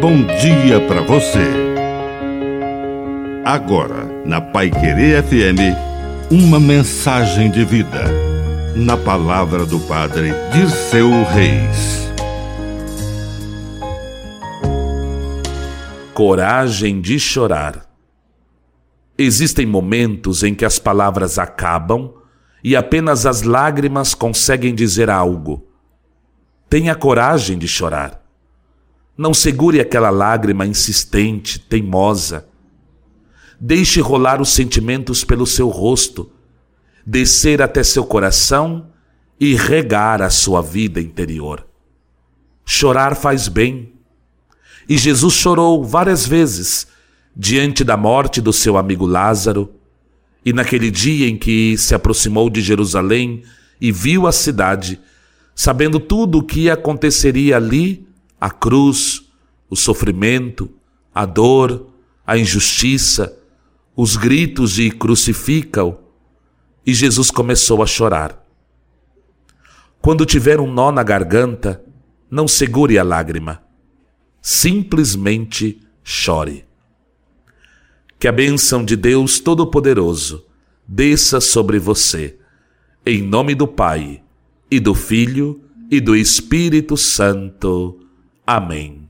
bom dia para você. Agora, na Pai Querer FM, uma mensagem de vida. Na palavra do Padre Dirceu Reis. Coragem de chorar. Existem momentos em que as palavras acabam e apenas as lágrimas conseguem dizer algo. Tenha coragem de chorar. Não segure aquela lágrima insistente, teimosa. Deixe rolar os sentimentos pelo seu rosto, descer até seu coração e regar a sua vida interior. Chorar faz bem. E Jesus chorou várias vezes diante da morte do seu amigo Lázaro, e naquele dia em que se aproximou de Jerusalém e viu a cidade, sabendo tudo o que aconteceria ali, a cruz, o sofrimento, a dor, a injustiça, os gritos de crucifica-o, e Jesus começou a chorar. Quando tiver um nó na garganta, não segure a lágrima. Simplesmente chore. Que a bênção de Deus Todo-Poderoso desça sobre você, em nome do Pai, e do Filho, e do Espírito Santo. Amém.